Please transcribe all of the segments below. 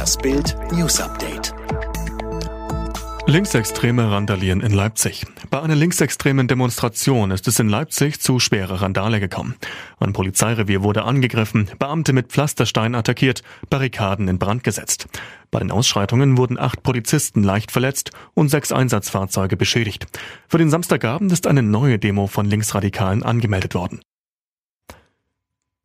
Das Bild News Update. Linksextreme randalieren in Leipzig. Bei einer linksextremen Demonstration ist es in Leipzig zu schwerer Randale gekommen. Ein Polizeirevier wurde angegriffen, Beamte mit Pflasterstein attackiert, Barrikaden in Brand gesetzt. Bei den Ausschreitungen wurden acht Polizisten leicht verletzt und sechs Einsatzfahrzeuge beschädigt. Für den Samstagabend ist eine neue Demo von Linksradikalen angemeldet worden.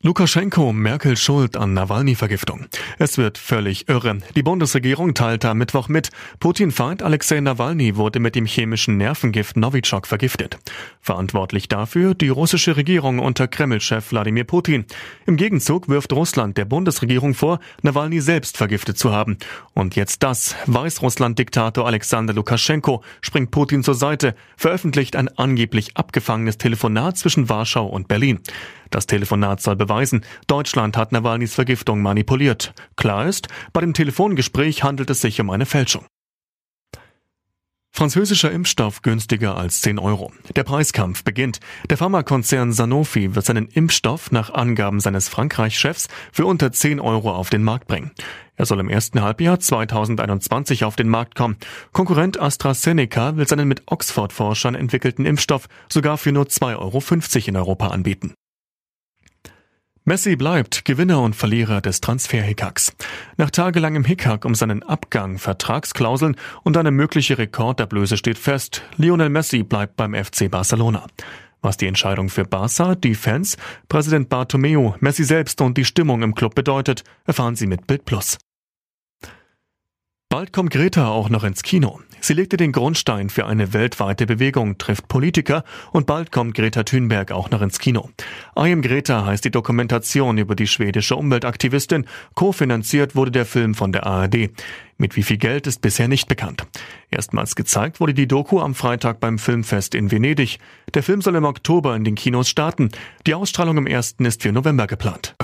Lukaschenko, Merkel schuld an Nawalny-Vergiftung. Es wird völlig irre. Die Bundesregierung teilte am Mittwoch mit, Putin-Feind Alexei Nawalny wurde mit dem chemischen Nervengift Novichok vergiftet. Verantwortlich dafür die russische Regierung unter Kreml-Chef Wladimir Putin. Im Gegenzug wirft Russland der Bundesregierung vor, Nawalny selbst vergiftet zu haben. Und jetzt das. Weißrussland-Diktator Alexander Lukaschenko springt Putin zur Seite, veröffentlicht ein angeblich abgefangenes Telefonat zwischen Warschau und Berlin. Das Telefonat soll beweisen, Deutschland hat Nawalnys Vergiftung manipuliert. Klar ist, bei dem Telefongespräch handelt es sich um eine Fälschung. Französischer Impfstoff günstiger als 10 Euro. Der Preiskampf beginnt. Der Pharmakonzern Sanofi wird seinen Impfstoff nach Angaben seines Frankreich-Chefs für unter 10 Euro auf den Markt bringen. Er soll im ersten Halbjahr 2021 auf den Markt kommen. Konkurrent AstraZeneca will seinen mit Oxford-Forschern entwickelten Impfstoff sogar für nur 2,50 Euro in Europa anbieten. Messi bleibt Gewinner und Verlierer des Transfer-Hickacks. Nach tagelangem Hickhack um seinen Abgang, Vertragsklauseln und eine mögliche Rekordablöse steht fest, Lionel Messi bleibt beim FC Barcelona. Was die Entscheidung für Barca, die Fans, Präsident Bartomeu, Messi selbst und die Stimmung im Club bedeutet, erfahren Sie mit Bild. Bald kommt Greta auch noch ins Kino. Sie legte den Grundstein für eine weltweite Bewegung, trifft Politiker und bald kommt Greta Thunberg auch noch ins Kino. I am Greta heißt die Dokumentation über die schwedische Umweltaktivistin. Kofinanziert wurde der Film von der ARD. Mit wie viel Geld ist bisher nicht bekannt. Erstmals gezeigt wurde die Doku am Freitag beim Filmfest in Venedig. Der Film soll im Oktober in den Kinos starten. Die Ausstrahlung im ersten ist für November geplant.